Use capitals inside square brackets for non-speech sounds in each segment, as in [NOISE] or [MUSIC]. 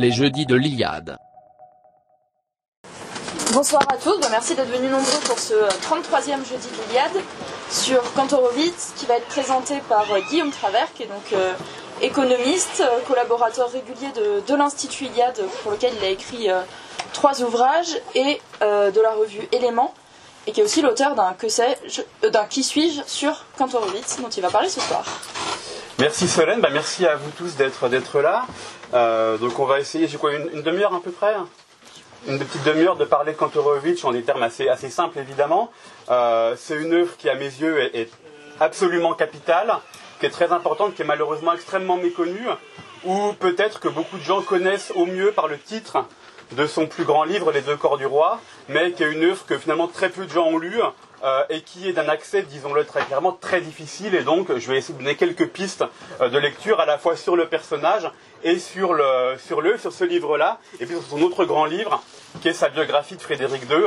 les jeudis de l'Iliade. Bonsoir à tous, merci d'être venus nombreux pour ce 33e jeudi de l'Iliade sur Kantorowicz qui va être présenté par Guillaume Travers qui est donc euh, économiste, euh, collaborateur régulier de, l'Institut Iliade pour lequel il a écrit euh, trois ouvrages et de la revue Éléments et qui est aussi l'auteur d'un que sais-je, d'un qui suis-je sur Kantorowicz dont il va parler ce soir. Merci Solène, bah, merci à vous tous d'être d'être là. Donc on va essayer, j'ai quoi, une, demi-heure à peu près? Une petite demi-heure de parler de Kantorowicz en des termes assez, simples évidemment. c'est une œuvre qui à mes yeux est, absolument capitale qui est très importante, qui est malheureusement extrêmement méconnue, ou peut-être que beaucoup de gens connaissent au mieux par le titre de son plus grand livre, Les deux corps du roi, mais qui est une œuvre que finalement très peu de gens ont lue euh, et qui est d'un accès, disons-le très clairement, très difficile. Et donc, je vais essayer de donner quelques pistes euh, de lecture à la fois sur le personnage et sur le, sur le, sur ce livre-là, et puis sur son autre grand livre, qui est sa biographie de Frédéric II.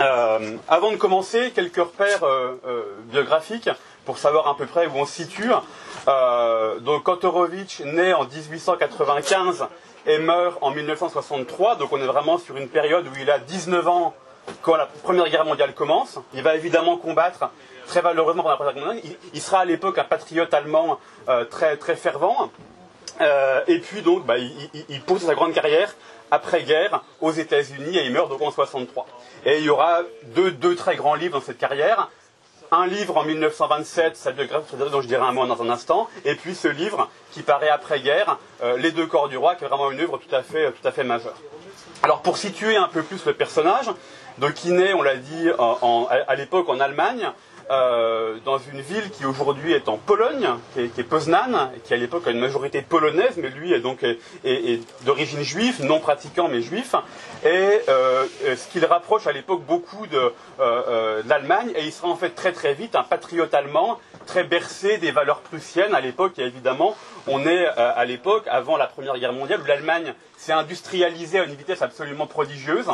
Euh, avant de commencer, quelques repères biographiques pour savoir à peu près où on se situe. Euh, donc Kantorowicz naît en 1895 et meurt en 1963, donc on est vraiment sur une période où il a 19 ans quand la Première Guerre mondiale commence. Il va évidemment combattre très valeureusement pendant la Première Guerre mondiale. Il, sera à l'époque un patriote allemand euh, très, très fervent. Euh, et puis donc, bah, il, il, sa grande carrière après-guerre aux États-Unis et il meurt donc en 63. Et il y aura deux, très grands livres dans cette carrière un livre en 1927, sa biographie dont je dirai un mot dans un instant, et puis ce livre qui paraît après-guerre, euh, Les deux corps du roi, qui est vraiment une œuvre tout à fait, tout à fait majeure. Alors pour situer un peu plus le personnage, il naît, on l'a dit, à l'époque en Allemagne, euh, dans une ville qui aujourd'hui est en Pologne, qui est, Poznan, qui à l'époque a une majorité polonaise, mais lui est donc est, d'origine juive, non pratiquant mais juif. Et euh, ce qu'il rapproche à l'époque beaucoup de, euh, l'Allemagne, et il sera en fait très très vite un patriote allemand, très bercé des valeurs prussiennes. À l'époque, évidemment, on est à l'époque avant la Première Guerre mondiale, où l'Allemagne s'est industrialisée à une vitesse absolument prodigieuse.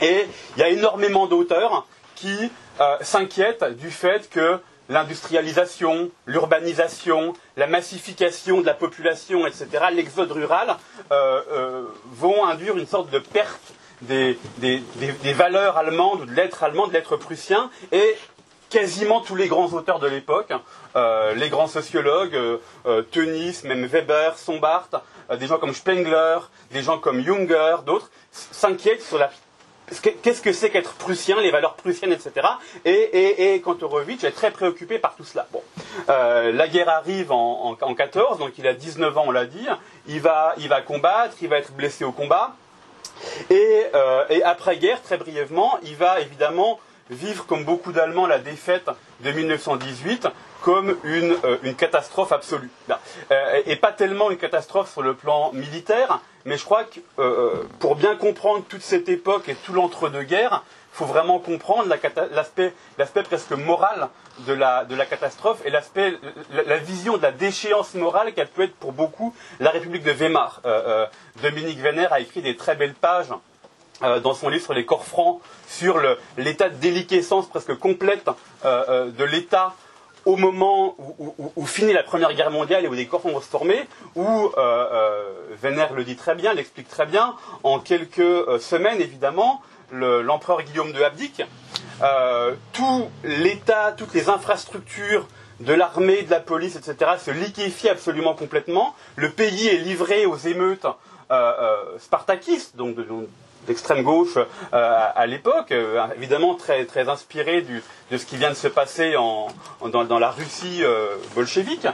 Et il y a énormément d'auteurs qui euh, s'inquiètent du fait que l'industrialisation, l'urbanisation, la massification de la population, etc., l'exode rural, euh, euh, vont induire une sorte de perte des, valeurs allemandes, de l'être allemand, de l'être prussien, et quasiment tous les grands auteurs de l'époque, les grands sociologues, Tönnies, même Weber, Sombart, des gens comme Spengler, des gens comme Junger, d'autres, s'inquiètent sur la qu'est-ce que c'est qu'être prussien, les valeurs prussiennes, etc. Et, et, et Kantorowicz est très préoccupé par tout cela. Bon, euh, la guerre arrive en, en, 14, donc il a 19 ans, on l'a dit. Il va, il va combattre, il va être blessé au combat. Et, euh, et après-guerre, très brièvement, il va évidemment vivre, comme beaucoup d'Allemands, la défaite de 1918 comme une, euh, une catastrophe absolue. Euh, et pas tellement une catastrophe sur le plan militaire, mais je crois que euh, pour bien comprendre toute cette époque et tout l'entre-deux-guerres, il faut vraiment comprendre l'aspect presque moral de la, de la catastrophe et la, vision de la déchéance morale qu'elle peut être pour beaucoup la République de Weimar. Dominique Venner a écrit des très belles pages dans son livre sur les corps francs, sur l'état de déliquescence presque complète de l'État au moment où, finit la Première Guerre mondiale et où des corps vont se où euh, euh le dit très bien, l'explique très bien, en quelques euh, semaines évidemment, l'empereur Guillaume de abdique. Euh, tout l'État, toutes les infrastructures de l'armée, de la police, etc., se liquéfient absolument complètement. Le pays est livré aux émeutes spartakistes, donc d'extrême gauche euh, à, l'époque, euh, évidemment très, très inspiré de ce qui vient de se passer dans, la Russie euh, bolchevique.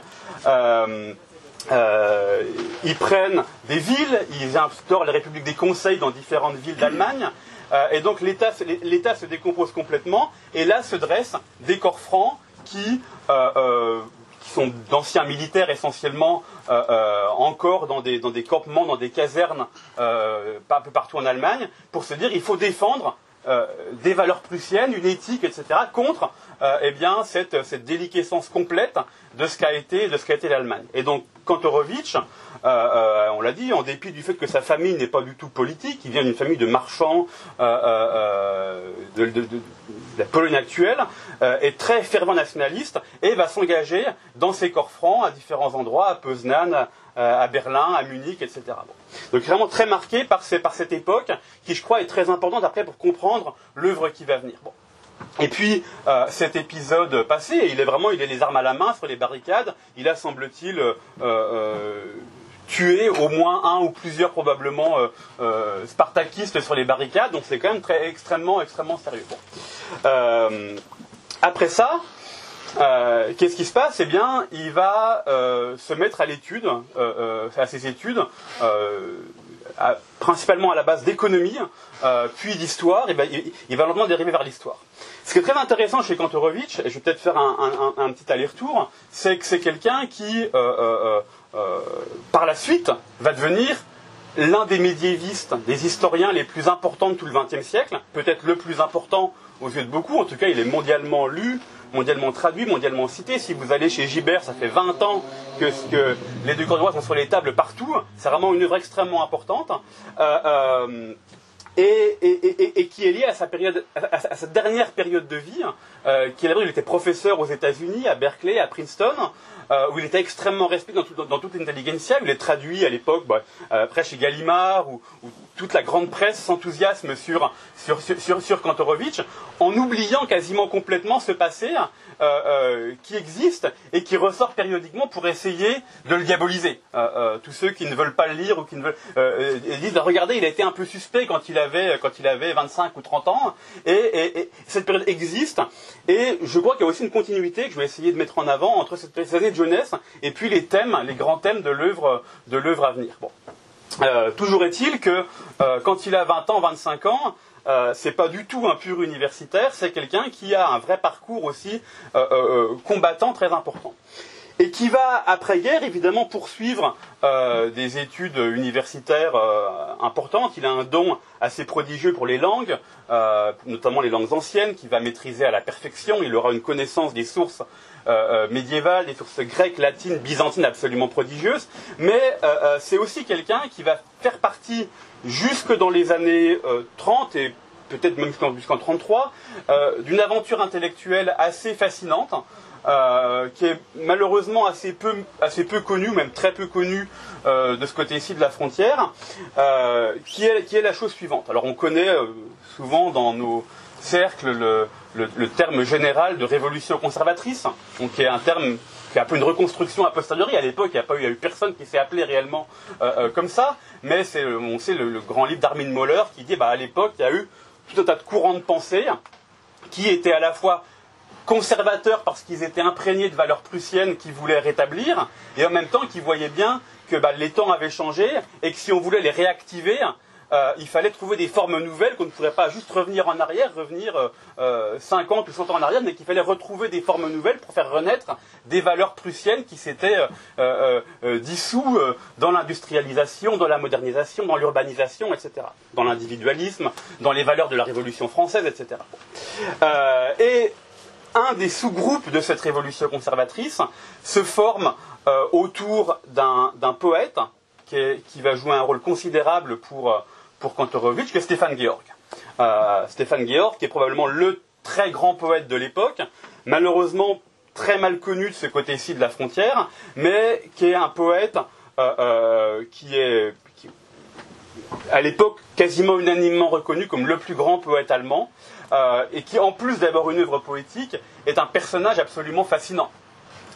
ils prennent des villes, ils instaurent les républiques des conseils dans différentes villes d'Allemagne, et donc l'État se décompose complètement, et là se dressent des corps francs qui qui sont d'anciens militaires essentiellement euh, euh, encore dans des, campements, dans des casernes euh, un peu partout en Allemagne, pour se dire il faut défendre des valeurs prussiennes, une éthique, etc., contre eh bien, cette, déliquescence complète de ce qu'a été, été l'Allemagne. Et donc, Kantorowicz, on l'a dit, en dépit du fait que sa famille n'est pas du tout politique, il vient d'une famille de marchands, de, la Pologne actuelle, est très fervent nationaliste et va s'engager dans ces corps francs à différents endroits, à Poznan, à Berlin, à Munich, etc. Donc vraiment très marqué par, cette époque qui, je crois, est très importante après pour comprendre l'œuvre qui va venir. Et puis euh, cet épisode passé, il est vraiment, il est les armes à la main sur les barricades. Il a, semble-t-il, euh, euh, tué au moins un ou plusieurs probablement spartakistes sur les barricades. Donc c'est quand même très extrêmement, extrêmement sérieux. après ça, qu'est-ce qui se passe? Eh bien, il va se mettre à l'étude, à ses études, principalement à la base d'économie, puis d'histoire. Et ben, il, va lentement dériver vers l'histoire. Ce qui est très intéressant chez Kantorowicz, et je vais peut-être faire un, petit aller-retour, c'est que c'est quelqu'un qui, euh, euh, euh, par la suite, va devenir l'un des médiévistes, des historiens les plus importants de tout le XXe siècle, peut-être le plus important aux yeux de beaucoup, en tout cas il est mondialement lu, mondialement traduit, mondialement cité. Si vous allez chez Gibert, ça fait 20 ans que, les deux cordois sont sur les tables partout. C'est vraiment une œuvre extrêmement importante et, qui est lié à sa, dernière période de vie, euh, qui est là il était professeur aux États-Unis, à Berkeley, à Princeton, euh, où il était extrêmement respecté dans, toute l'intelligentsia, il est traduit à l'époque, bah, euh, après chez Gallimard, où, toute la grande presse s'enthousiasme sur, sur, sur, sur, Kantorowicz, en oubliant quasiment complètement ce passé qui existe et qui ressort périodiquement pour essayer de le diaboliser. tous ceux qui ne veulent pas le lire ou qui ne veulent disent regardez, il a été un peu suspect quand il avait quand il avait 25 ou 30 ans, et, cette période existe. Et je crois qu'il y a aussi une continuité que je vais essayer de mettre en avant entre cette année de jeunesse et puis les thèmes, les grands thèmes de l'œuvre de l'œuvre à venir. Bon. Euh, toujours est-il que euh, quand il a 20 ans, 25 ans, euh, c'est pas du tout un pur universitaire, c'est quelqu'un qui a un vrai parcours aussi combattant très important et qui va, après-guerre, évidemment, poursuivre euh, des études universitaires euh, importantes. Il a un don assez prodigieux pour les langues, euh, notamment les langues anciennes, qu'il va maîtriser à la perfection. Il aura une connaissance des sources médiévales, des sources grecques, latines, byzantines absolument prodigieuses. Mais c'est aussi quelqu'un qui va faire partie, jusque dans les années 30 et peut-être même jusqu'en 33, d'une aventure intellectuelle assez fascinante. Euh, qui est malheureusement assez peu, assez peu connu, même très peu connu euh, de ce côté-ci de la frontière, euh, qui, est, la chose suivante. Alors on connaît souvent dans nos cercles le, terme général de révolution conservatrice, donc qui est un terme qui est un peu une reconstruction a posteriori. À l'époque, il n'y a, pas eu, personne qui s'est appelé réellement comme ça, mais c'est, on sait le, grand livre d'Armin Moller qui dit bah, à l'époque, il y a eu tout un tas de courants de pensée qui étaient à la fois conservateurs parce qu'ils étaient imprégnés de valeurs prussiennes qu'ils voulaient rétablir, et en même temps qu'ils voyaient bien que bah, les temps avaient changé et que si on voulait les réactiver, euh, il fallait trouver des formes nouvelles, qu'on ne pourrait pas juste revenir en arrière, revenir euh, 50 euh, ou 100 ans en arrière, mais qu'il fallait retrouver des formes nouvelles pour faire renaître des valeurs prussiennes qui s'étaient euh, dissous dans l'industrialisation, dans la modernisation, dans l'urbanisation, etc. Dans l'individualisme, dans les valeurs de la Révolution française, etc. et un des sous-groupes de cette révolution conservatrice se forme euh, autour d'un poète qui, va jouer un rôle considérable pour, euh, pour Kantorowicz, qui est Stéphane Georg. Euh, Stéphane Georg, qui est probablement le très grand poète de l'époque, malheureusement très mal connu de ce côté-ci de la frontière, mais qui est un poète qui est à l'époque quasiment unanimement reconnu comme le plus grand poète allemand, euh, et qui, en plus d'avoir une œuvre poétique, est un personnage absolument fascinant.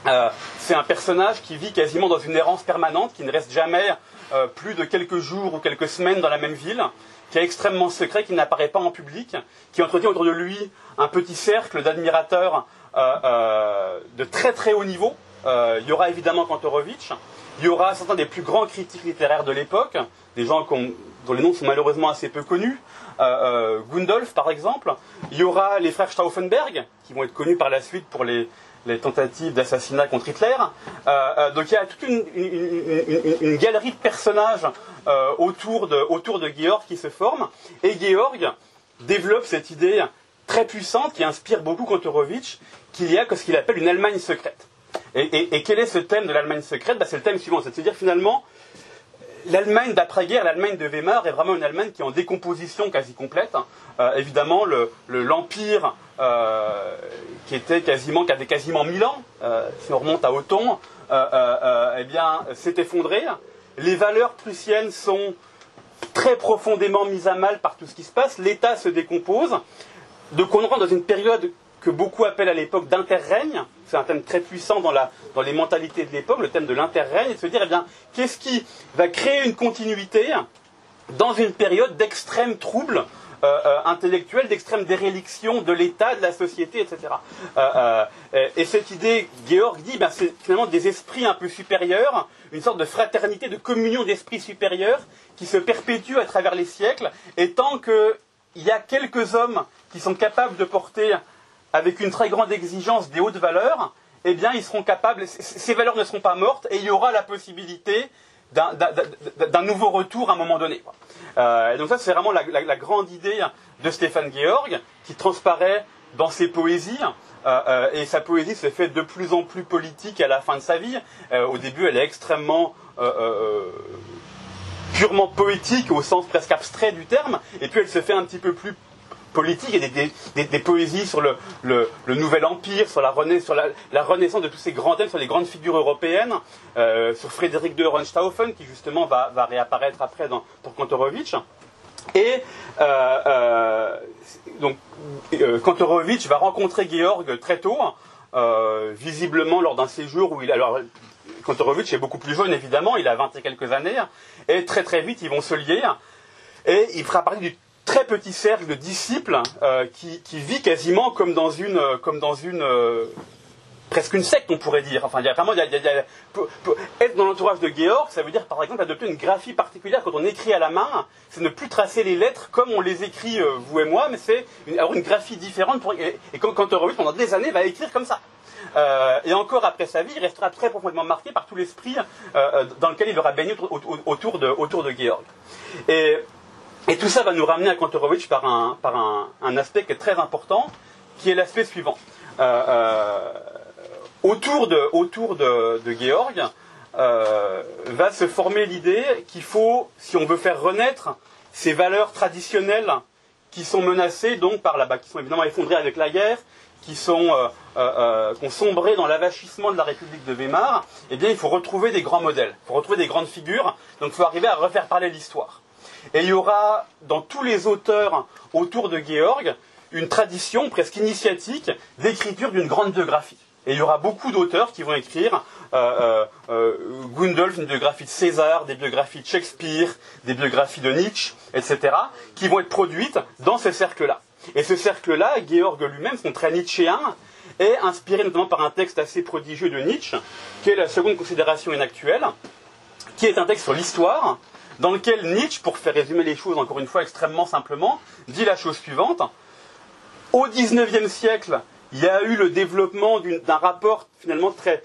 Euh, c'est un personnage qui vit quasiment dans une errance permanente, qui ne reste jamais euh, plus de quelques jours ou quelques semaines dans la même ville, qui est extrêmement secret, qui n'apparaît pas en public, qui entretient autour de lui un petit cercle d'admirateurs de très très haut niveau. il y aura évidemment Kantorowicz, il y aura certains des plus grands critiques littéraires de l'époque, des gens dont les noms sont malheureusement assez peu connus, euh, euh, Gundolf par exemple. Il y aura les frères Stauffenberg, qui vont être connus par la suite pour les, tentatives d'assassinat contre Hitler. Euh, donc il y a toute une, galerie de personnages autour, de, autour de Georg qui se forme. Et Georg développe cette idée très puissante qui inspire beaucoup Kantorowicz, qu'il y a ce qu'il appelle une Allemagne secrète. Et, quel est ce thème de l'Allemagne secrète? Bah, C'est le thème suivant, c'est-à-dire finalement, l'Allemagne d'après-guerre, l'Allemagne de Weimar, est vraiment une Allemagne qui est en décomposition quasi complète. Euh, évidemment, l'empire qui était quasiment, qui avait quasiment 1000 ans, si on remonte à Othon, eh bien, s'est effondré. Les valeurs prussiennes sont très profondément mises à mal par tout ce qui se passe. L'État se décompose. On rentre dans une période que beaucoup appellent à l'époque d'interrègne. C'est un thème très puissant dans, les mentalités de l'époque, le thème de l'interrègne, et de se dire, eh bien, qu'est-ce qui va créer une continuité dans une période d'extrême trouble euh, euh, intellectuel, d'extrême déréliction de l'État, de la société, etc. Euh, et cette idée, Georg dit, ben, c'est finalement des esprits un peu supérieurs, une sorte de fraternité, de communion d'esprits supérieurs qui se perpétue à travers les siècles, et tant qu'il y a quelques hommes qui sont capables de porter avec une très grande exigence des hautes valeurs, eh bien, ils seront capables, ces valeurs ne seront pas mortes, et il y aura la possibilité d'un nouveau retour à un moment donné. Euh, donc ça, c'est vraiment la, grande idée de Stéphane Georg, qui transparaît dans ses poésies. Euh, euh, et sa poésie se fait de plus en plus politique à la fin de sa vie. au début, elle est extrêmement purement poétique au sens presque abstrait du terme, et puis elle se fait un petit peu plus politique et des, poésies sur le, nouvel empire, sur, la, sur la, renaissance de tous ces grands thèmes, sur les grandes figures européennes, euh, sur Frédéric de Ronstaufen, qui justement va, réapparaître après dans, pour Kantorowicz. Et euh, euh, donc Kantorowicz va rencontrer Georg très tôt, visiblement lors d'un séjour où il alors Kantorowicz est beaucoup plus jeune évidemment, il a 20 et quelques années, et très très vite ils vont se lier, et il fera partie du très petit cercle de disciples euh, qui, vit quasiment comme dans une, euh, comme dans une euh, presque une secte, on pourrait dire. Enfin, il y a vraiment, être dans l'entourage de Georg, ça veut dire par exemple adopter une graphie particulière quand on écrit à la main. C'est ne plus tracer les lettres comme on les écrit vous et moi, mais c'est avoir une graphie différente. Pour, et, quand, quand pendant des années, va écrire comme ça. et encore après sa vie, il restera très profondément marqué par tout l'esprit dans lequel il aura baigné autour, de, autour de Georg. Et et tout ça va nous ramener à Kantorowicz par un, par un, aspect qui est très important, qui est l'aspect suivant. Euh, euh, autour de, autour de, Georg euh, va se former l'idée qu'il faut, si on veut faire renaître ces valeurs traditionnelles qui sont menacées donc par la, qui sont évidemment effondrées avec la guerre, qui sont qui ont sombré dans l'avachissement de la République de Weimar, eh bien il faut retrouver des grands modèles, il faut retrouver des grandes figures, donc il faut arriver à refaire parler l'histoire. Et il y aura dans tous les auteurs autour de Georg une tradition presque initiatique d'écriture d'une grande biographie. Et il y aura beaucoup d'auteurs qui vont écrire euh, euh, euh, Gundolf, une biographie de César, des biographies de Shakespeare, des biographies de Nietzsche, etc., qui vont être produites dans ce cercle-là. Et ce cercle-là, Georg lui-même, son très nietzschéen, est inspiré notamment par un texte assez prodigieux de Nietzsche, qui est la seconde considération inactuelle, qui est un texte sur l'histoire, dans lequel Nietzsche, pour faire résumer les choses encore une fois extrêmement simplement, dit la chose suivante. Au XIXe siècle, il y a eu le développement d'un rapport finalement très,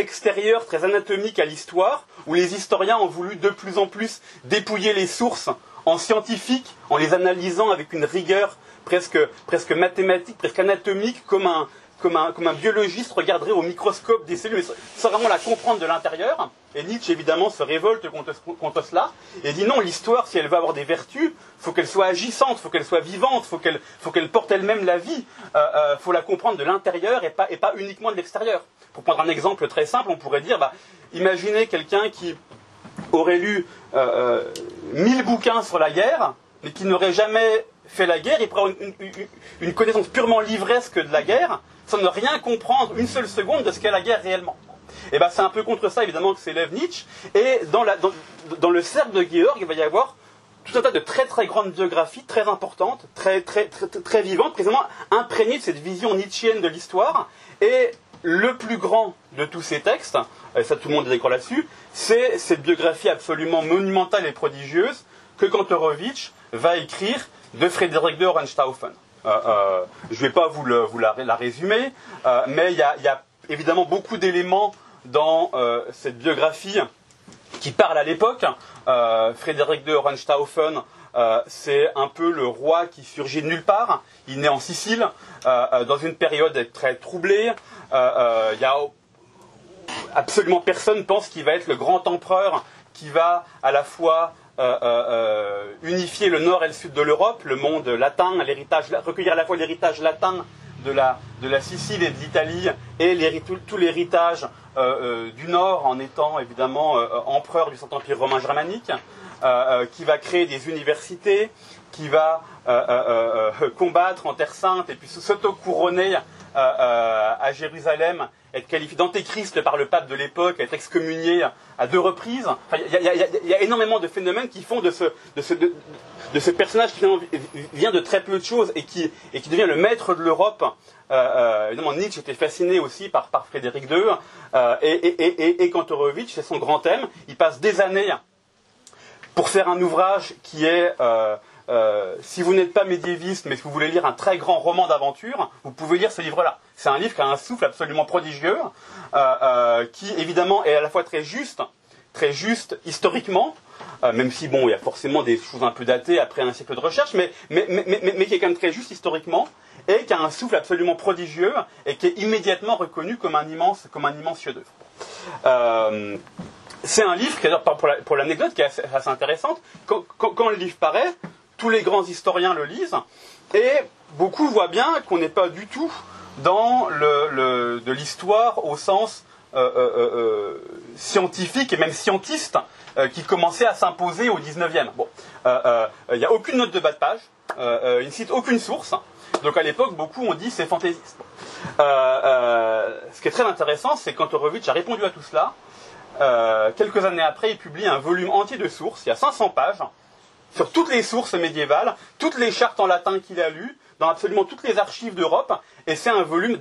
extérieur, très anatomique à l'histoire, où les historiens ont voulu de plus en plus dépouiller les sources en scientifiques, en les analysant avec une rigueur presque, presque mathématique, presque anatomique, comme un, comme un, biologiste regarderait au microscope des cellules, sans vraiment la comprendre de l'intérieur. Et Nietzsche, évidemment, se révolte contre, cela et dit non, l'histoire, si elle veut avoir des vertus, faut qu'elle soit agissante, faut qu'elle soit vivante, faut qu'elle, faut qu'elle porte elle-même la vie. Euh, euh, faut la comprendre de l'intérieur et pas, et pas uniquement de l'extérieur. Pour prendre un exemple très simple, on pourrait dire, bah, imaginez quelqu'un qui aurait lu euh, mille bouquins sur la guerre, mais qui n'aurait jamais fait la guerre, il prend une, une connaissance purement livresque de la guerre, sans ne rien comprendre une seule seconde de ce qu'est la guerre réellement. Et eh ben c'est un peu contre ça évidemment que s'élève Nietzsche. Et dans, le cercle de Georg, il va y avoir tout un tas de très très grandes biographies, très importantes, très très très, très vivantes, précisément imprégnées de cette vision nietzschienne de l'histoire. Et le plus grand de tous ces textes, et ça tout le monde est d'accord là-dessus, c'est cette biographie absolument monumentale et prodigieuse que Kantorowicz va écrire de Frédéric de Hohenstaufen. Euh, euh, je ne vais pas vous, la, résumer, euh, mais il y, a évidemment beaucoup d'éléments dans cette biographie qui parlent à l'époque. Frédéric de Hohenstaufen, c'est un peu le roi qui surgit de nulle part. Il naît en Sicile, dans une période très troublée. Il y a absolument personne pense qu'il va être le grand empereur qui va à la fois euh, euh, euh, unifier le nord et le sud de l'Europe, le monde latin, recueillir à la fois l'héritage latin de la, de la Sicile et de l'Italie et tout, l'héritage du Nord en étant évidemment empereur du Saint-Empire romain germanique, qui va créer des universités, qui va combattre en Terre Sainte et puis s'auto-couronner à Jérusalem être qualifié d'antéchrist par le pape de l'époque, être excommunié à deux reprises. Il y, a énormément de phénomènes qui font de ce, de ce, de, ce personnage qui vient de très peu de choses et qui, et qui devient le maître de l'Europe. Euh, euh, évidemment, Nietzsche était fasciné aussi par, par Frédéric II. Euh, et, et, et, Kantorowicz, c'est son grand thème. Il passe des années pour faire un ouvrage qui est euh, si vous n'êtes pas médiéviste, mais que vous voulez lire un très grand roman d'aventure, vous pouvez lire ce livre-là. C'est un livre qui a un souffle absolument prodigieux, euh, euh, qui évidemment est à la fois très juste, très juste historiquement, même si bon, il y a forcément des choses un peu datées après un siècle de recherche, mais, mais, mais, mais, qui est quand même très juste historiquement, et qui a un souffle absolument prodigieux, et qui est immédiatement reconnu comme un immense, comme un immense chef-d'œuvre. c'est un livre, pour l'anecdote, qui est assez, intéressante. quand, le livre paraît, tous les grands historiens le lisent, et beaucoup voient bien qu'on n'est pas du tout dans le, de l'histoire au sens euh, euh, euh, scientifique et même scientiste qui commençait à s'imposer au 19e. Bon, il n'y a aucune note de bas de page, il ne cite aucune source, donc à l'époque, beaucoup ont dit c'est fantaisiste. ce qui est très intéressant, c'est quand Horowitz a répondu à tout cela, quelques années après, il publie un volume entier de sources, il y a 500 pages, sur toutes les sources médiévales, toutes les chartes en latin qu'il a lues, dans absolument toutes les archives d'Europe, et c'est un volume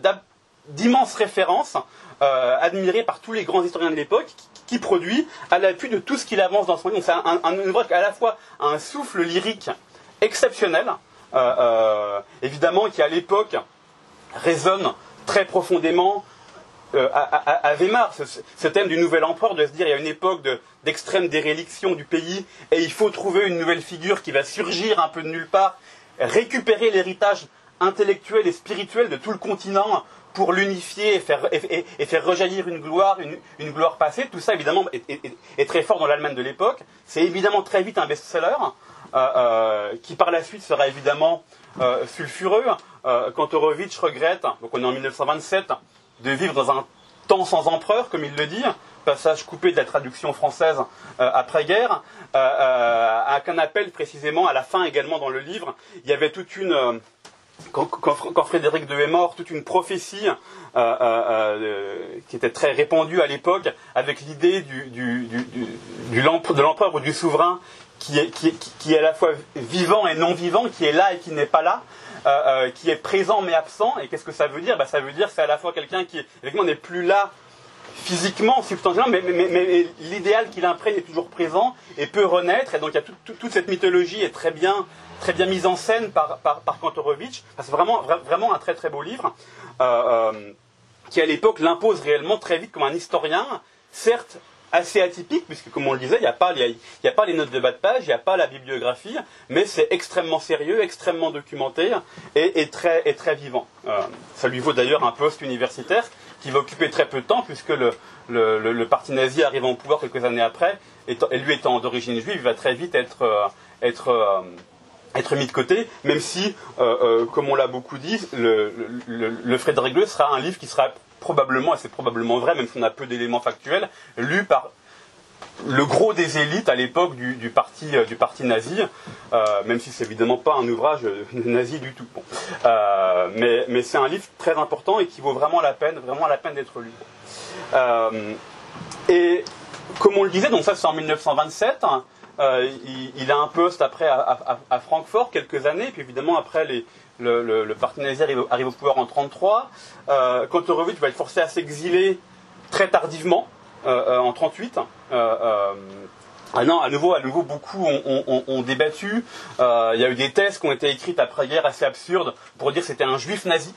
d'immenses références, euh, admiré par tous les grands historiens de l'époque, qui, produit à l'appui de tout ce qu'il avance dans son livre. C'est un, ouvrage qui à la fois un souffle lyrique exceptionnel, euh, euh, évidemment qui à l'époque résonne très profondément euh, à Weimar, ce, thème du nouvel empereur, de se dire il y a une époque d'extrême déréliction du pays et il faut trouver une nouvelle figure qui va surgir un peu de nulle part, récupérer l'héritage intellectuel et spirituel de tout le continent pour l'unifier et faire, rejaillir une gloire, une, gloire passée. Tout ça, évidemment, est, très fort dans l'Allemagne de l'époque. C'est évidemment très vite un best-seller, euh, euh, qui par la suite sera évidemment sulfureux. Kantorowicz regrette, donc on est en 1927, de vivre dans un temps sans empereur, comme il le dit, passage coupé de la traduction française euh, après-guerre, euh, euh, à qu'un appel précisément à la fin également dans le livre, il y avait toute une quand, Frédéric II est mort, toute une prophétie qui était très répandue à l'époque, avec l'idée de l'empereur ou du souverain qui est à la fois vivant et non vivant, qui est là et qui n'est pas là, euh, euh, qui est présent mais absent. Et qu'est-ce que ça veut dire? Bah, Ça veut dire que c'est à la fois quelqu'un qui, effectivement, n'est plus là physiquement, substantiellement, mais, mais, l'idéal qu'il imprègne est toujours présent et peut renaître. Et donc il y a toute cette mythologie est très bien, très bien mise en scène par, par, Kantorowicz. c'est vraiment, vraiment un très très beau livre euh, qui à l'époque l'impose réellement très vite comme un historien, certes assez atypique, puisque comme on le disait, il n'y a, pas, les notes de bas de page, il n'y a pas la bibliographie, mais c'est extrêmement sérieux, extrêmement documenté et, très, vivant. Euh, ça lui vaut d'ailleurs un poste universitaire qui va occuper très peu de temps, puisque le, le, parti nazi arrivant au pouvoir quelques années après, et lui étant d'origine juive, va très vite être, euh, euh, mis de côté, même si, comme on l'a beaucoup dit, le, le, Frédéric II sera un livre qui sera probablement, et c'est probablement vrai, même si on a peu d'éléments factuels, lu par le gros des élites à l'époque du, parti, euh, du parti nazi, euh, même si c'est évidemment pas un ouvrage [LAUGHS] nazi du tout. Euh, mais, mais c'est un livre très important et qui vaut vraiment la peine, vraiment la peine d'être lu. et comme on le disait, donc ça c'est en 1927. Hein, il, a un poste après à, Francfort quelques années, puis évidemment après les, le, parti nazi arrive, au pouvoir en 1933. Euh, Kantorowicz va être forcé à s'exiler très tardivement, euh, euh, en 1938. Ah non, à nouveau, à nouveau, beaucoup ont, débattu. Il y a eu des thèses qui ont été écrites après-guerre assez absurdes pour dire que c'était un juif nazi.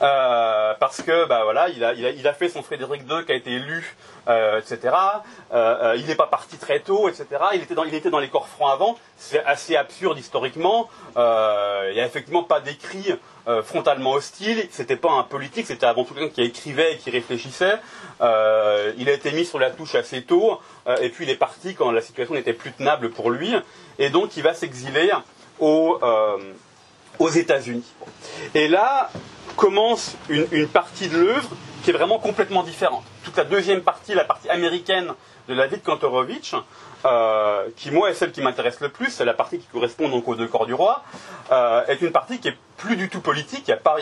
Euh, parce que bah voilà, il a, fait son Frédéric II qui a été élu, euh, etc. Euh, il n'est pas parti très tôt, etc. Il était dans, les corps francs avant. C'est assez absurde historiquement. il n'y a effectivement pas d'écrit frontalement hostile. C'était pas un politique, c'était avant tout quelqu'un qui écrivait et qui réfléchissait. il a été mis sur la touche assez tôt, et puis il est parti quand la situation n'était plus tenable pour lui, et donc il va s'exiler aux États-Unis. Et là, commence une, partie de l'œuvre qui est vraiment complètement différente. Toute la deuxième partie, la partie américaine de la vie de Kantorowicz, euh, qui moi est celle qui m'intéresse le plus, c'est la partie qui correspond donc aux deux corps du roi, euh, est une partie qui est plus du tout politique. Y a pas,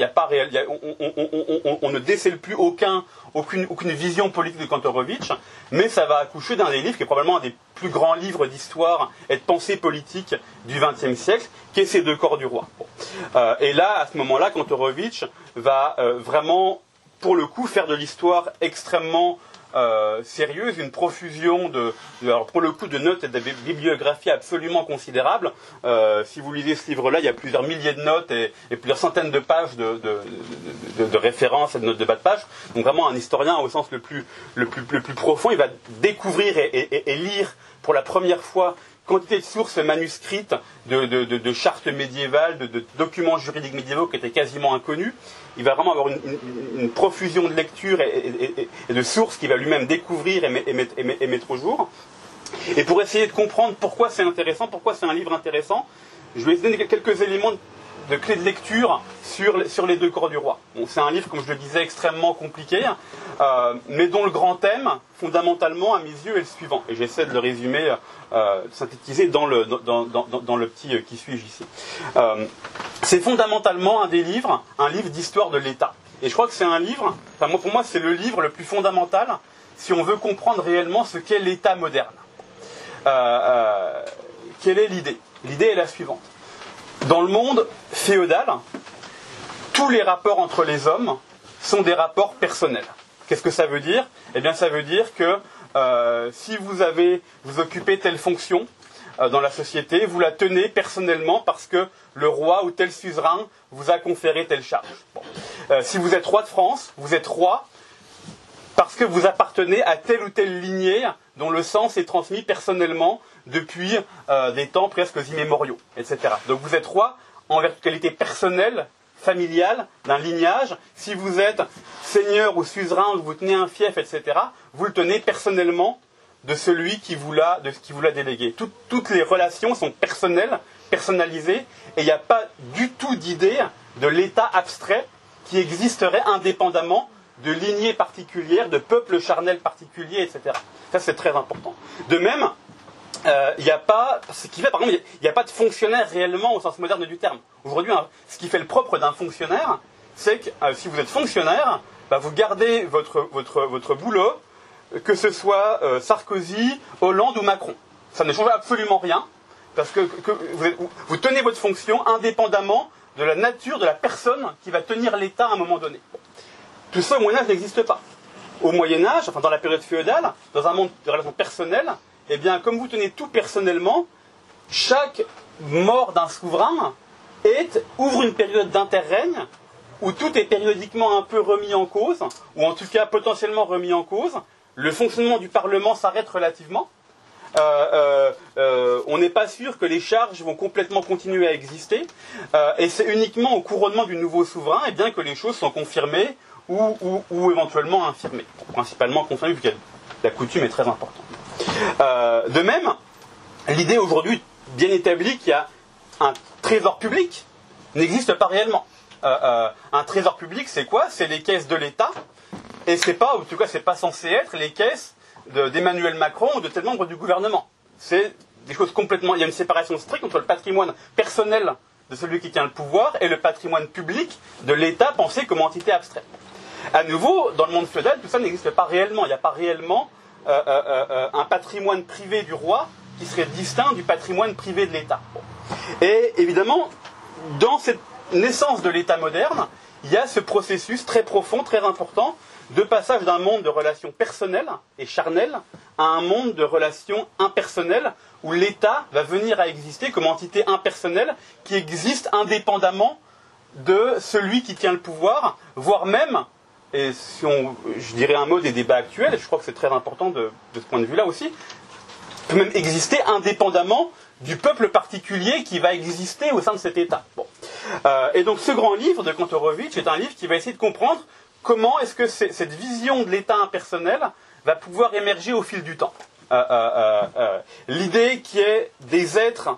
on, ne décèle plus aucun, aucune, aucune vision politique de Kantorowicz, mais ça va accoucher d'un des livres qui est probablement un des plus grands livres d'histoire et de pensée politique du XXe siècle, qui est Ces deux corps du roi. Euh, et là, à ce moment-là, Kantorowicz va vraiment, pour le coup, faire de l'histoire extrêmement euh, sérieuse, une profusion de, alors pour le coup, de notes et de bibliographies absolument considérables. Euh, si vous lisez ce livre-là, il y a plusieurs milliers de notes et, plusieurs centaines de pages de, références et de notes de bas de page. Donc vraiment un historien au sens le plus, le plus, le plus profond, il va découvrir et lire pour la première fois quantité de sources manuscrites de, chartes médiévales, de, documents juridiques médiévaux qui étaient quasiment inconnus. Il va vraiment avoir une, profusion de lectures et, de sources qu'il va lui-même découvrir et, mettre au jour. Et pour essayer de comprendre pourquoi c'est intéressant, pourquoi c'est un livre intéressant, je vais vous donner quelques éléments de clés de lecture sur, sur les deux corps du roi. c'est un livre, comme je le disais, extrêmement compliqué, euh, mais dont le grand thème, fondamentalement, à mes yeux, est le suivant. Et j'essaie de le résumer, euh, synthétiser dans le, dans, dans, dans, le petit euh, qui suis-je ici. Euh, c'est fondamentalement un des livres, un livre d'histoire de l'État. Et je crois que c'est un livre, enfin, pour moi, c'est le livre le plus fondamental si on veut comprendre réellement ce qu'est l'État moderne. quelle est l'idée? L'idée est la suivante dans le monde féodal, tous les rapports entre les hommes sont des rapports personnels. Qu'est-ce que ça veut dire? Eh bien, ça veut dire que euh, si vous avez, vous occupez telle fonction euh, dans la société, vous la tenez personnellement parce que le roi ou tel suzerain vous a conféré telle charge. Euh, si vous êtes roi de France, vous êtes roi parce que vous appartenez à telle ou telle lignée dont le sens est transmis personnellement depuis euh, des temps presque immémoriaux, etc. Donc vous êtes roi en qualité personnelle, familiale, d'un lignage. Si vous êtes seigneur ou suzerain, vous tenez un fief, etc., vous le tenez personnellement de celui qui vous l'a, délégué. toutes les relations sont personnelles, personnalisées, et il n'y a pas du tout d'idée de l'État abstrait qui existerait indépendamment de lignées particulières, de peuples charnels particuliers, etc. Ça, c'est très important. De même, il euh, n'y a pas, ce qui fait, par exemple, il n'y a, pas de fonctionnaire réellement au sens moderne du terme. Aujourd'hui, ce qui fait le propre d'un fonctionnaire, c'est que euh, si vous êtes fonctionnaire, bah, vous gardez votre, boulot, que ce soit euh, Sarkozy, Hollande ou Macron. Ça ne change absolument rien, parce que, vous, tenez votre fonction indépendamment de la nature de la personne qui va tenir l'État à un moment donné. Tout ça au Moyen Âge n'existe pas. Au Moyen Âge, enfin dans la période féodale, dans un monde de relations personnelles, eh bien, comme vous tenez tout personnellement, chaque mort d'un souverain ouvre une période d'interrègne où tout est périodiquement un peu remis en cause, ou en tout cas potentiellement remis en cause. Le fonctionnement du Parlement s'arrête relativement. Euh, euh, euh, on n'est pas sûr que les charges vont complètement continuer à exister, et c'est uniquement au couronnement du nouveau souverain eh bien, que les choses sont confirmées ou, éventuellement infirmé. Principalement confirmé, vu que la coutume est très importante. Euh, de même, l'idée aujourd'hui bien établie qu'il y a un trésor public n'existe pas réellement. Euh, euh, un trésor public, c'est quoi? C'est les caisses de l'État, et c'est pas, en tout cas, c'est pas censé être les caisses d'Emmanuel Macron ou de tel membre du gouvernement. C'est des choses complètement. Il y a une séparation stricte entre le patrimoine personnel de celui qui tient le pouvoir et le patrimoine public de l'État pensé comme entité abstraite. À nouveau, dans le monde féodal, tout ça n'existe pas réellement. Il n'y a pas réellement euh, euh, euh, un patrimoine privé du roi qui serait distinct du patrimoine privé de l'État. Et évidemment, dans cette naissance de l'État moderne, il y a ce processus très profond, très important, de passage d'un monde de relations personnelles et charnelles à un monde de relations impersonnelles où l'État va venir à exister comme entité impersonnelle qui existe indépendamment de celui qui tient le pouvoir, voire même et si on, je dirais un mot des débats actuels, et je crois que c'est très important de, ce point de vue-là aussi, peut même exister indépendamment du peuple particulier qui va exister au sein de cet État. Euh, et donc ce grand livre de Kantorowicz est un livre qui va essayer de comprendre comment est-ce que cette vision de l'État impersonnel va pouvoir émerger au fil du temps. Euh, euh, l'idée qui est des êtres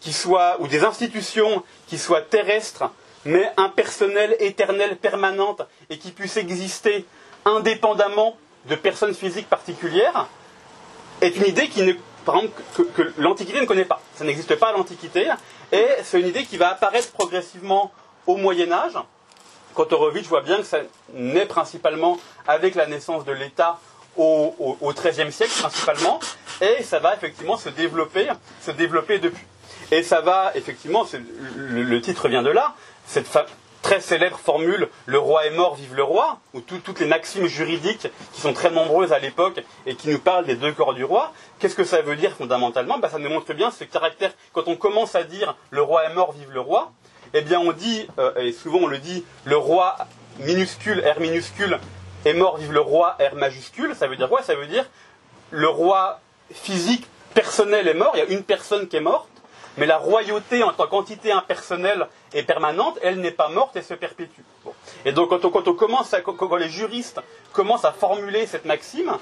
qui soient, ou des institutions qui soient terrestres, mais impersonnelle, éternelle, permanente, et qui puisse exister indépendamment de personnes physiques particulières, est une idée que, l'Antiquité ne connaît pas. Ça n'existe pas à l'Antiquité, et c'est une idée qui va apparaître progressivement au Moyen Âge. Kantorowicz voit bien que ça naît principalement avec la naissance de l'État au, XIIIe siècle principalement, et ça va effectivement se développer, se développer depuis. Et ça va effectivement, le, titre vient de là, cette très célèbre formule le roi est mort, vive le roi, ou toutes les maximes juridiques qui sont très nombreuses à l'époque et qui nous parlent des deux corps du roi. Qu'est-ce que ça veut dire fondamentalement? Bah, Ça nous montre bien ce caractère. Quand on commence à dire le roi est mort, vive le roi, eh bien on dit, euh, et souvent on le dit, le roi minuscule, R minuscule, est mort, vive le roi, R majuscule. Ça veut dire quoi? Ça veut dire le roi physique, personnel est mort, il y a une personne qui est morte, mais la royauté en tant qu'entité impersonnelle et permanente, elle n'est pas morte et se perpétue. Et donc quand on, commence quand, les juristes commencent à formuler cette maxime,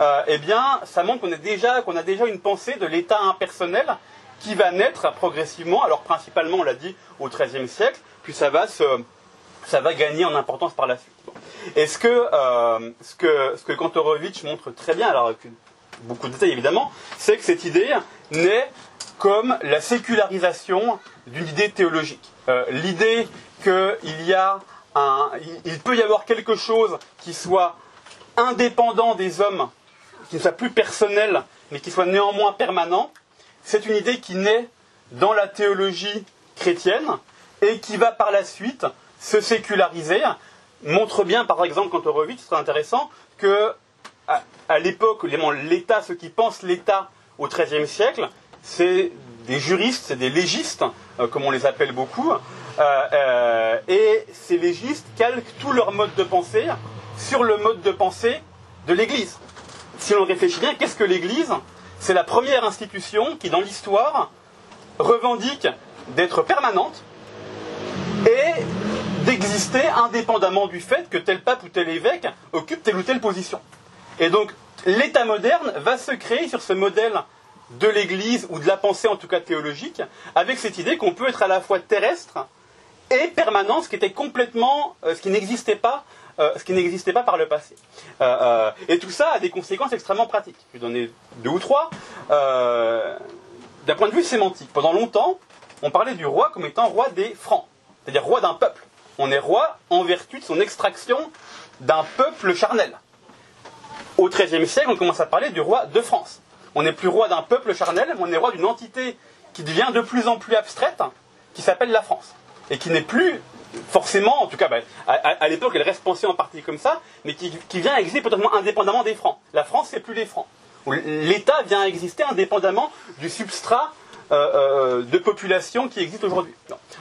euh, eh bien, ça montre qu'on a déjà une pensée de l'état impersonnel qui va naître progressivement, alors principalement, on l'a dit, au XIIIe siècle, puis ça va, ça va gagner en importance par la suite. Et ce que, euh, ce que, ce que Kantorowicz montre très bien, alors avec beaucoup de détails évidemment, c'est que cette idée naît comme la sécularisation d'une idée théologique. Euh, l'idée qu'il y a un, il peut y avoir quelque chose qui soit indépendant des hommes, qui ne soit plus personnel, mais qui soit néanmoins permanent, c'est une idée qui naît dans la théologie chrétienne et qui va par la suite se séculariser. Montre bien, par exemple, quand on ce serait intéressant, que à, l'époque, l'État, ceux qui pensent l'État au XIIIe siècle, c'est des juristes, c'est des légistes, euh, comme on les appelle beaucoup, euh, euh, et ces légistes calquent tout leur mode de pensée sur le mode de pensée de l'Église. Si on réfléchit bien, qu'est-ce que l'Église? C'est la première institution qui, dans l'histoire, revendique d'être permanente et d'exister indépendamment du fait que tel pape ou tel évêque occupe telle ou telle position. Et donc, l'État moderne va se créer sur ce modèle de l'Église, ou de la pensée en tout cas théologique, avec cette idée qu'on peut être à la fois terrestre et permanent, ce qui était complètement, euh, ce qui n'existait pas euh, ce qui n'existait pas par le passé. Euh, et tout ça a des conséquences extrêmement pratiques. Je vais donner deux ou trois. D'un point de vue sémantique, pendant longtemps, on parlait du roi comme étant roi des Francs, c'est-à-dire roi d'un peuple. On est roi en vertu de son extraction d'un peuple charnel. Au XIIIe siècle, on commence à parler du roi de France. On n'est plus roi d'un peuple charnel, mais on est roi d'une entité qui devient de plus en plus abstraite, qui s'appelle la France, et qui n'est plus forcément, en tout cas, ben, à, l'époque, elle reste pensée en partie comme ça, mais qui, vient exister potentiellement indépendamment des francs. La France, c'est plus les francs. L'État vient exister indépendamment du substrat euh, euh, de population qui existe aujourd'hui.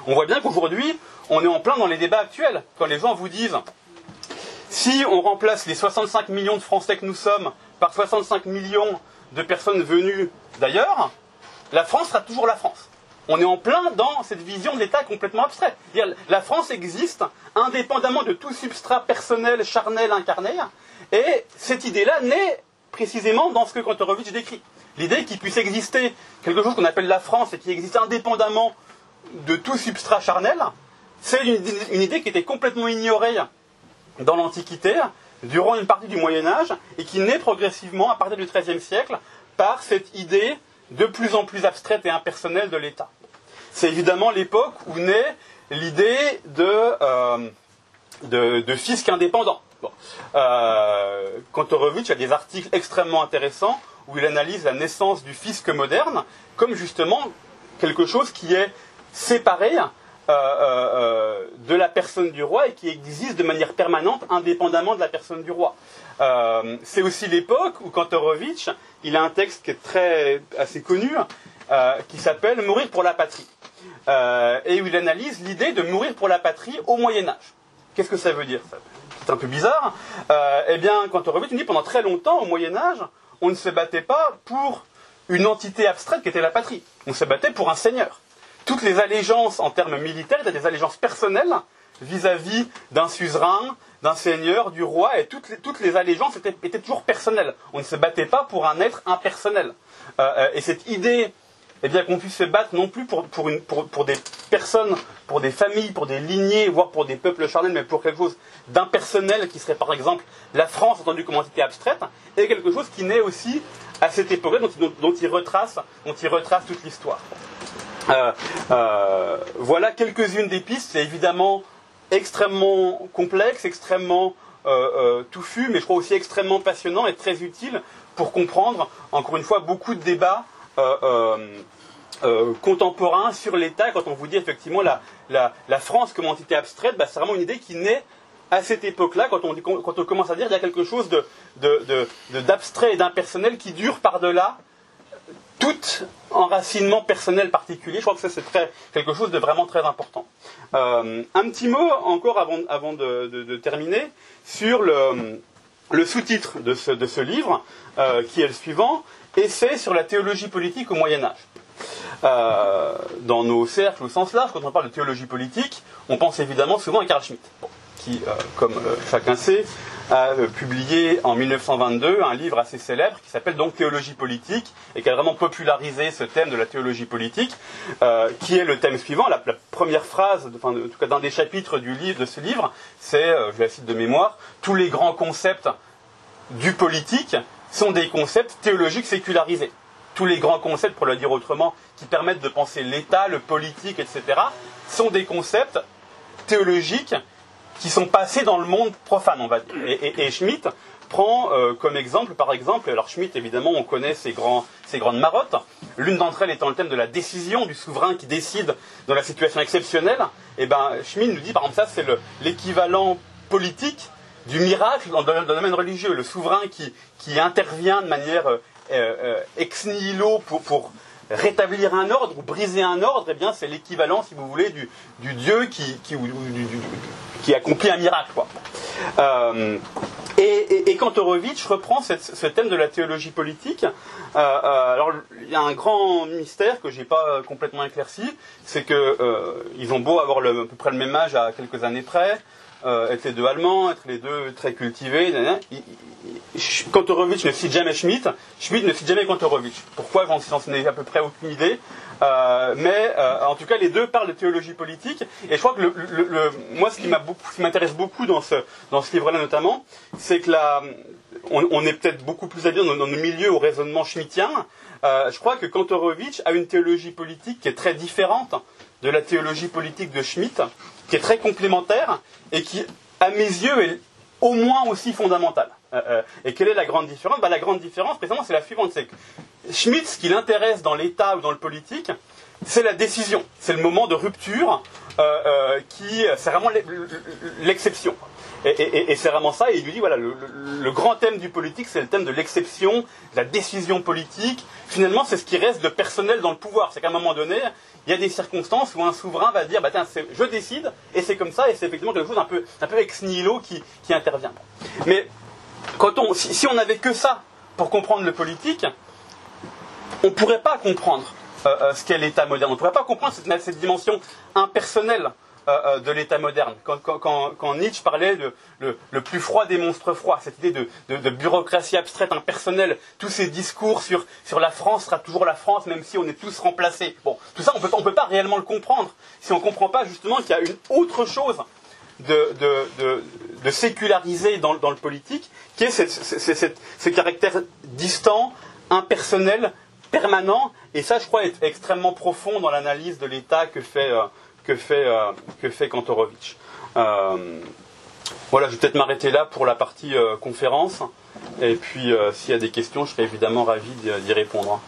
On voit bien qu'aujourd'hui, on est en plein dans les débats actuels. Quand les gens vous disent, si on remplace les 65 millions de Français que nous sommes par 65 millions de personnes venues d'ailleurs, la France sera toujours la France on est en plein dans cette vision de l'État complètement abstraite. La France existe indépendamment de tout substrat personnel, charnel, incarné, et cette idée-là naît précisément dans ce que Kantorowicz décrit. L'idée qu'il puisse exister quelque chose qu'on appelle la France et qui existe indépendamment de tout substrat charnel, c'est une, idée qui était complètement ignorée dans l'Antiquité, durant une partie du Moyen Âge, et qui naît progressivement à partir du XIIIe siècle par cette idée de plus en plus abstraite et impersonnelle de l'État c'est évidemment l'époque où naît l'idée de, euh, de, fisc indépendant. Bon. Euh, Kantorowicz a des articles extrêmement intéressants où il analyse la naissance du fisc moderne comme justement quelque chose qui est séparé euh, de la personne du roi et qui existe de manière permanente indépendamment de la personne du roi. c'est aussi l'époque où Kantorowicz, il a un texte qui est très assez connu, qui s'appelle Mourir pour la patrie. Euh, et où il analyse l'idée de mourir pour la patrie au Moyen Âge. Qu'est-ce que ça veut dire C'est un peu bizarre. Euh, eh bien, revient, on dit pendant très longtemps, au Moyen Âge, on ne se battait pas pour une entité abstraite qui était la patrie. On se battait pour un seigneur. Toutes les allégeances en termes militaires étaient des allégeances personnelles vis-à-vis d'un suzerain, d'un seigneur, du roi, et toutes les, allégeances étaient, toujours personnelles. On ne se battait pas pour un être impersonnel. Euh, et cette idée eh bien qu'on puisse se battre non plus pour, des personnes, pour des familles, pour des lignées, voire pour des peuples charnels, mais pour quelque chose d'impersonnel qui serait par exemple la France entendue comme entité abstraite, et quelque chose qui naît aussi à cette époque-là, dont, dont, il retrace, dont il retrace toute l'histoire. Euh, euh, voilà quelques-unes des pistes. C'est évidemment extrêmement complexe, extrêmement euh, touffu, mais je crois aussi extrêmement passionnant et très utile pour comprendre, encore une fois, beaucoup de débats contemporains sur l'État. Quand on vous dit effectivement la, France comme entité abstraite, bah, c'est vraiment une idée qui naît à cette époque-là, quand on, quand on commence à dire qu'il y a quelque chose d'abstrait et d'impersonnel qui dure par-delà tout enracinement personnel particulier. Je crois que ça, c'est quelque chose de vraiment très important. Euh, un petit mot encore avant, de, terminer sur le, sous-titre de ce, livre, euh, qui est le suivant, Essai sur la théologie politique au Moyen Âge. Euh, dans nos cercles au sens large, quand on parle de théologie politique, on pense évidemment souvent à Carl Schmitt, qui, comme chacun sait, a euh, publié en 1922 un livre assez célèbre qui s'appelle donc Théologie politique et qui a vraiment popularisé ce thème de la théologie politique, euh, qui est le thème suivant. La, première phrase, enfin, en tout cas d'un des chapitres du livre, de ce livre, c'est, euh, je la cite de mémoire, tous les grands concepts du politique sont des concepts théologiques sécularisés. Tous les grands concepts, pour le dire autrement, qui permettent de penser l'État, le politique, etc., sont des concepts théologiques qui sont passés dans le monde profane, on va dire. Et, Schmitt prend euh, comme exemple, par exemple, alors Schmitt, évidemment, on connaît ses, grands, ses grandes marottes, l'une d'entre elles étant le thème de la décision du souverain qui décide dans la situation exceptionnelle. Et eh ben, Schmitt nous dit, par exemple, ça, c'est l'équivalent politique du miracle dans, le domaine religieux, le souverain qui, qui intervient de manière euh, euh, ex nihilo pour, pour rétablir un ordre ou briser un ordre, eh bien, c'est l'équivalent, si vous voulez, du, Dieu qui, accomplit un miracle. Euh, et, et, Kantorowicz reprend ce thème de la théologie politique. Euh, euh, alors, il y a un grand mystère que je n'ai pas complètement éclairci, c'est qu'ils ont beau avoir à peu près le même âge à quelques années près, euh, être les deux allemands, être les deux très cultivés. Kantorowicz ne cite jamais Schmitt, Schmitt ne cite jamais Kantorowicz. Pourquoi J'en ai à peu près aucune idée. Euh, mais euh, en tout cas, les deux parlent de théologie politique. Et je crois que moi, ce qui m'intéresse beaucoup dans ce, livre-là notamment, c'est que là, on, est peut-être beaucoup plus dire dans, dans nos milieux au raisonnement schmittien. Euh, je crois que Kantorowicz a une théologie politique qui est très différente de la théologie politique de Schmitt, qui est très complémentaire et qui, à mes yeux, est au moins aussi fondamentale. Euh, euh, et quelle est la grande différence? Bah, La grande différence, précisément, c'est la suivante. C'est que Schmitt, ce qui l'intéresse dans l'État ou dans le politique, c'est la décision. C'est le moment de rupture euh, qui, c'est vraiment l'exception. Et, c'est vraiment ça, et il lui dit, voilà, le, grand thème du politique, c'est le thème de l'exception, de la décision politique. Finalement, c'est ce qui reste de personnel dans le pouvoir. C'est qu'à un moment donné, il y a des circonstances où un souverain va dire, bah, je décide, et c'est comme ça, et c'est effectivement quelque chose un peu, un peu ex nihilo qui, intervient. Mais quand on, si, on n'avait que ça pour comprendre le politique, on ne pourrait pas comprendre euh, euh, ce qu'est l'État moderne. On ne pourrait pas comprendre cette dimension impersonnelle euh, euh, de l'État moderne. Quand, Nietzsche parlait de le, plus froid des monstres froids, cette idée de, bureaucratie abstraite, impersonnelle, tous ces discours sur, sur la France sera toujours la France, même si on est tous remplacés. Bon, tout ça, on ne peut pas réellement le comprendre si on ne comprend pas justement qu'il y a une autre chose de, de, séculariser dans, le politique, qui est ce caractère distant, impersonnel, permanent, et ça, je crois, est extrêmement profond dans l'analyse de l'État que fait, euh, que fait, euh, que fait Kantorowicz. Euh, voilà, je vais peut-être m'arrêter là pour la partie euh, conférence. Et puis, s'il y a des questions, je serai évidemment ravi d'y répondre.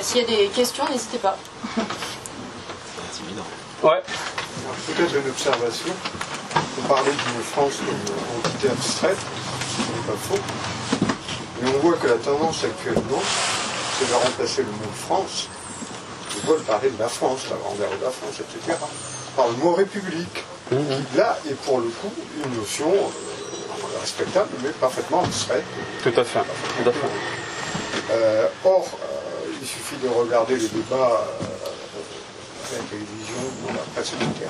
S'il y a des questions, n'hésitez pas. [LAUGHS] Ouais. Peut-être une observation. On parlait d'une France comme entité abstraite, ce n'est pas faux. Mais on voit que la tendance actuellement, c'est de remplacer le mot France, de veulent parler de la France, la grandeur de la France, etc., par le mot République, qui mhm. là est pour le coup une notion euh, respectable, mais parfaitement abstraite. Tout à fait. Euh, or, euh, il suffit de regarder les débats la télévision, la presse, etc.,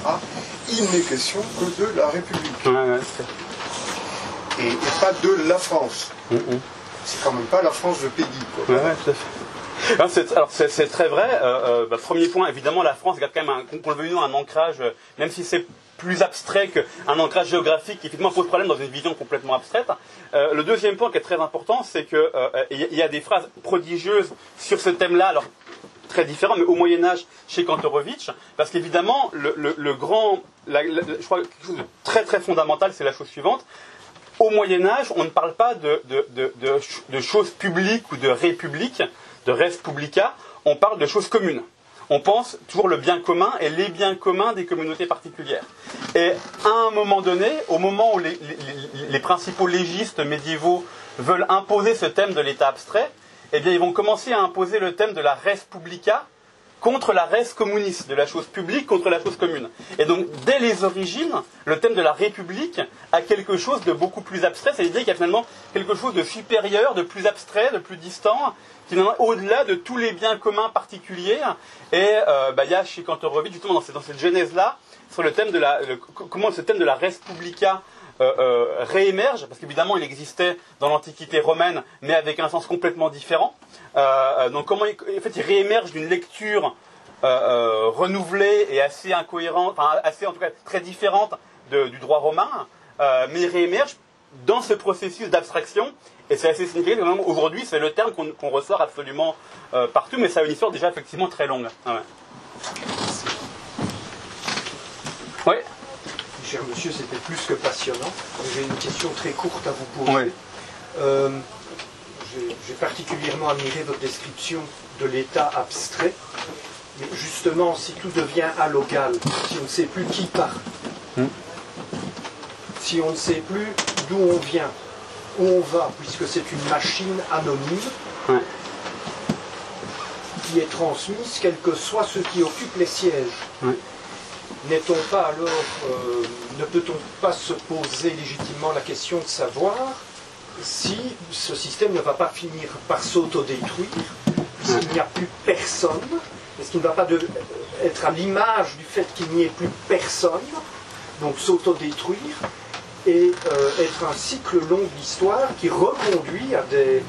il n'est question que de la République. Ouais, ouais, c'est- Et, et pas de la France. Mm, mm. C'est quand même pas la France de Peggy. Quoi. Ouais, ouais, tout à fait. Non, c'est- alors c'est très vrai. Euh, euh, bah, premier point, évidemment, la France garde quand même, un, qu'on le veuille ou non, un ancrage, euh, même si c'est plus abstrait qu'un ancrage géographique qui effectivement pose problème dans une vision complètement abstraite. Euh, le deuxième point qui est très important, c'est qu'il y, y a des phrases prodigieuses sur ce thème-là. Alors très différent, mais au Moyen Âge chez Kantorowicz, parce qu'évidemment, le, grand, je crois que quelque chose de très très fondamental, c'est la chose suivante. Au Moyen Âge, on ne parle pas de, de- de- de ch- de choses publiques ou de république, de res publica, on parle de choses communes. On pense toujours le bien commun et les biens communs des communautés particulières. Et à un moment donné, au moment où les principaux légistes médiévaux veulent imposer ce thème de l'État abstrait, eh bien ils vont commencer à imposer le thème de la res publica contre la res communis, de la chose publique contre la chose commune. Et donc, dès les origines, le thème de la République a quelque chose de beaucoup plus abstrait, c'est l'idée qu'il y a finalement quelque chose de supérieur, de plus abstrait, de plus distant, qui est au-delà de tous les biens communs particuliers. Et euh, bah, il y a chez Kantorowicz, justement, dans cette, dans cette genèse-là, sur le thème de la, comment ce thème de la res publica euh, euh, réémerge, parce qu'évidemment il existait dans l'Antiquité romaine, mais avec un sens complètement différent. Euh, donc comment il, en fait, il réémerge d'une lecture renouvelée et assez incohérente, enfin assez en tout cas très différente du droit romain, mais il réémerge dans ce processus d'abstraction, et c'est assez significatif, aujourd'hui c'est le terme qu'on ressort absolument partout, mais ça a une histoire déjà effectivement très longue. Ah. Cher monsieur, c'était plus que passionnant. J'ai une question très courte à vous poser. Oui. Euh, J'ai particulièrement admiré votre description de l'état abstrait. Mais justement, si tout devient allogal, si on ne sait plus qui part, Hmm. si on ne sait plus d'où on vient, où on va, puisque c'est une machine anonyme qui est transmise, quels que soient ceux qui occupent les sièges. N'est-on pas alors, euh, ne peut-on pas se poser légitimement la question de savoir si ce système ne va pas finir par s'autodétruire, s'il n'y a plus personne, est-ce qu'il ne va pas de- être à l'image du fait qu'il n'y ait plus personne, donc s'autodétruire, et euh, être un cycle long de l'histoire qui reconduit à des,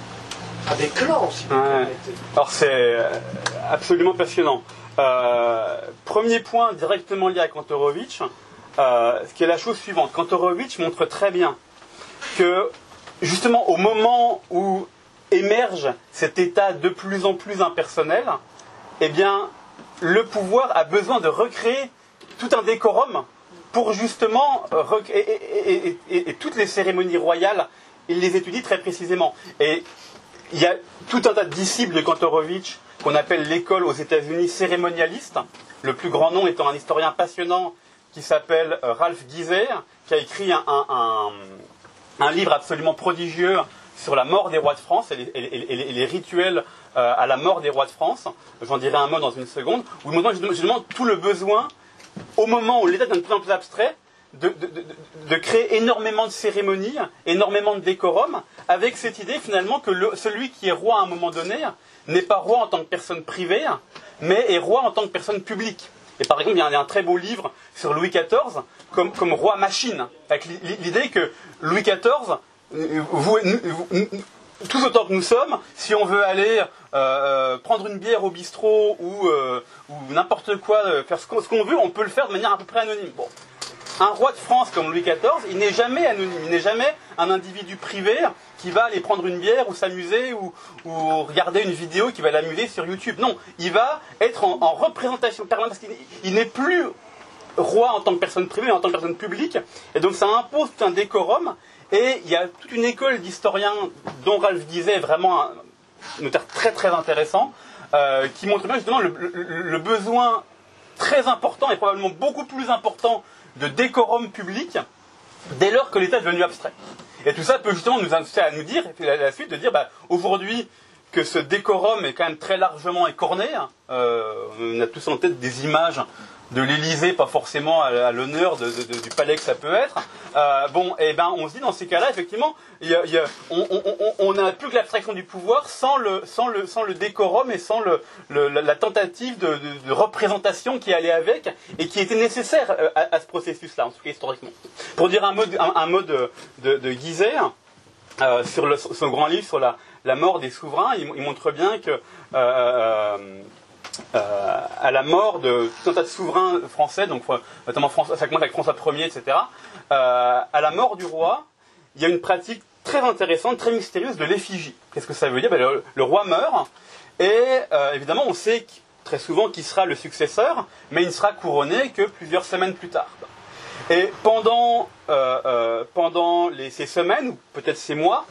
à des clans, si vous Ouais. Alors c'est euh, absolument passionnant. Euh, premier point directement lié à Kantorowicz, euh, ce qui est la chose suivante. Kantorowicz montre très bien que justement au moment où émerge cet état de plus en plus impersonnel, eh bien le pouvoir a besoin de recréer tout un décorum pour justement et- et toutes les cérémonies royales, il les étudie très précisément. Et il y a tout un tas de disciples de Kantorowicz qu'on appelle l'école aux États-Unis cérémonialiste, le plus grand nom étant un historien passionnant qui s'appelle euh, Ralph Gizer, qui a écrit un, un- livre absolument prodigieux sur la mort des rois de France et les, rituels euh, à la mort des rois de France. J'en dirai un mot dans une seconde. Où montre justement- justement tout le besoin, au moment où l'État devient de plus en plus abstrait, de, créer énormément de cérémonies, énormément de décorum, avec cette idée finalement que celui qui est roi à un moment donné n'est pas roi en tant que personne privée, mais est roi en tant que personne publique. Et par exemple, il y a un, très beau livre sur Louis XIV comme, roi machine, avec l'i- l'idée que Louis XIV, euh, vous, tous autant que nous sommes, si on veut aller euh, prendre une bière au bistrot ou, euh, ou n'importe quoi, euh, faire ce qu'on veut, on peut le faire de manière à peu près anonyme. Bon. Un roi de France comme Louis XIV, il n'est jamais anonyme, il n'est jamais un individu privé qui va aller prendre une bière ou s'amuser ou, regarder une vidéo qui va l'amuser sur YouTube. Non, il va être en, en représentation permanente parce qu'il il n'est plus roi en tant que personne privée, mais en tant que personne publique. Et donc ça impose tout un décorum. Et il y a toute une école d'historiens dont Ralph disait vraiment un notaire très très intéressant, euh, qui montre bien justement le- le besoin très important et probablement beaucoup plus important de décorum public dès lors que l'État est devenu abstrait. Et tout ça peut justement nous inciter à nous dire, et puis à la suite, de dire, bah, aujourd'hui, que ce décorum est quand même très largement écorné. Hein. Euh, on a tous en tête des images de l'Élysée, pas forcément à, l'honneur du palais que ça peut être. Euh, bon, et eh ben, on se dit dans ces cas-là, effectivement, on n'a plus que l'abstraction du pouvoir sans le, décorum et sans la, tentative de, représentation qui allait avec et qui était nécessaire euh, à, ce processus-là, en tout cas historiquement. Pour dire un mot, de, de, Guizet, sur son grand livre sur la, la mort des souverains, il, montre bien que euh, à la mort de tout un tas de souverains français, donc notamment ça commence avec François Ier, etc. Euh, à la mort du roi, il y a une pratique très intéressante, très mystérieuse de l'effigie. Qu'est-ce que ça veut dire? Ben, le, roi meurt, et euh, évidemment on sait très souvent qui sera le successeur, mais il ne sera couronné que plusieurs semaines plus tard. Et pendant, pendant ces semaines, ou peut-être ces mois,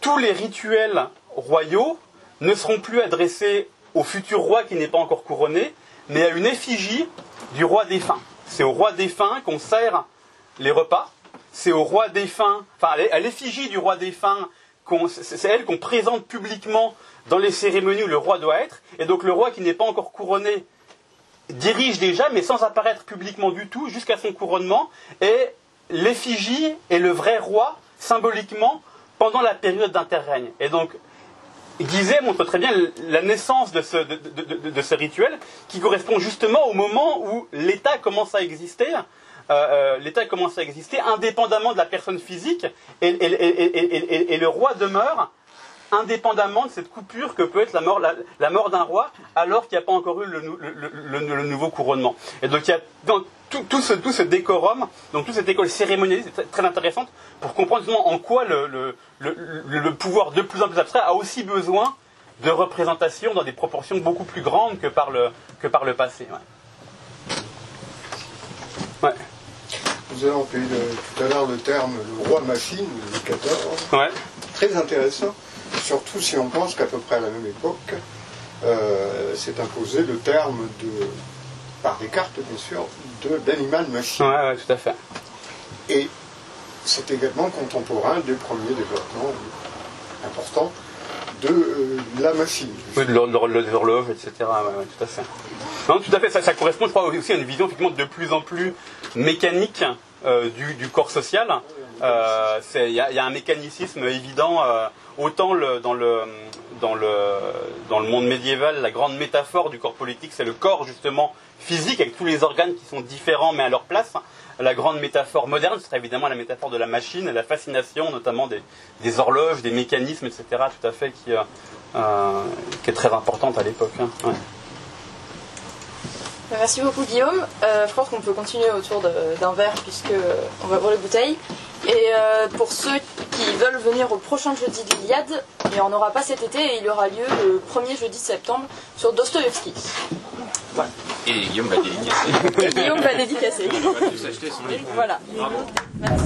tous les rituels royaux ne seront plus adressés au futur roi qui n'est pas encore couronné, mais à une effigie du roi défunt. C'est au roi défunt qu'on sert les repas. C'est au roi défunt, enfin à l'effigie du roi défunt, c'est elle qu'on présente publiquement dans les cérémonies où le roi doit être. Et donc le roi qui n'est pas encore couronné dirige déjà, mais sans apparaître publiquement du tout, jusqu'à son couronnement. Et l'effigie est le vrai roi, symboliquement, pendant la période d'interrègne. Et donc Guizet montre très bien la naissance de ce, rituel qui correspond justement au moment où l'État commence à exister. Euh, euh, L'État commence à exister indépendamment de la personne physique et, le roi demeure indépendamment de cette coupure que peut être la mort, la, mort d'un roi alors qu'il n'y a pas encore eu le, nouveau couronnement. Et donc il y a dans tout, ce, tout ce décorum, donc toute cette école cérémonielle, c'est très, intéressante pour comprendre en quoi le, pouvoir de plus en plus abstrait a aussi besoin de représentation dans des proportions beaucoup plus grandes que par le, que par le passé. Ouais. Vous avez employé tout à l'heure le terme le roi machine, Louis XIV. Ouais. Très intéressant surtout si on pense qu'à peu près à la même époque, euh, s'est imposé le terme de, par Descartes bien sûr, d'animal-machine. Oui, tout à fait. Et c'est également contemporain des premiers développements importants de euh, la machine. Oui, de l'horloge, etc. Ouais, tout à fait. Non, tout à fait, ça, correspond, je crois, aussi à une vision effectivement de plus en plus mécanique euh, du, corps social. Il y, a un mécanicisme évident Autant dans, le, monde médiéval, la grande métaphore du corps politique, c'est le corps justement physique, avec tous les organes qui sont différents mais à leur place. La grande métaphore moderne serait évidemment la métaphore de la machine, la fascination notamment des, horloges, des mécanismes, etc. Tout à fait, qui, euh, euh, qui est très importante à l'époque. Hein. Merci beaucoup Guillaume. Euh, je pense qu'on peut continuer autour d'un verre puisque on va voir les bouteilles. Et euh, pour ceux qui veulent venir au prochain jeudi de l'Iliade, il n'y en aura pas cet été et il aura lieu le premier jeudi de septembre sur Dostoevsky. Voilà. Et Guillaume va dédicacer. Et Guillaume va dédicacer. On va tous acheter son livre. Voilà. Bravo. Merci.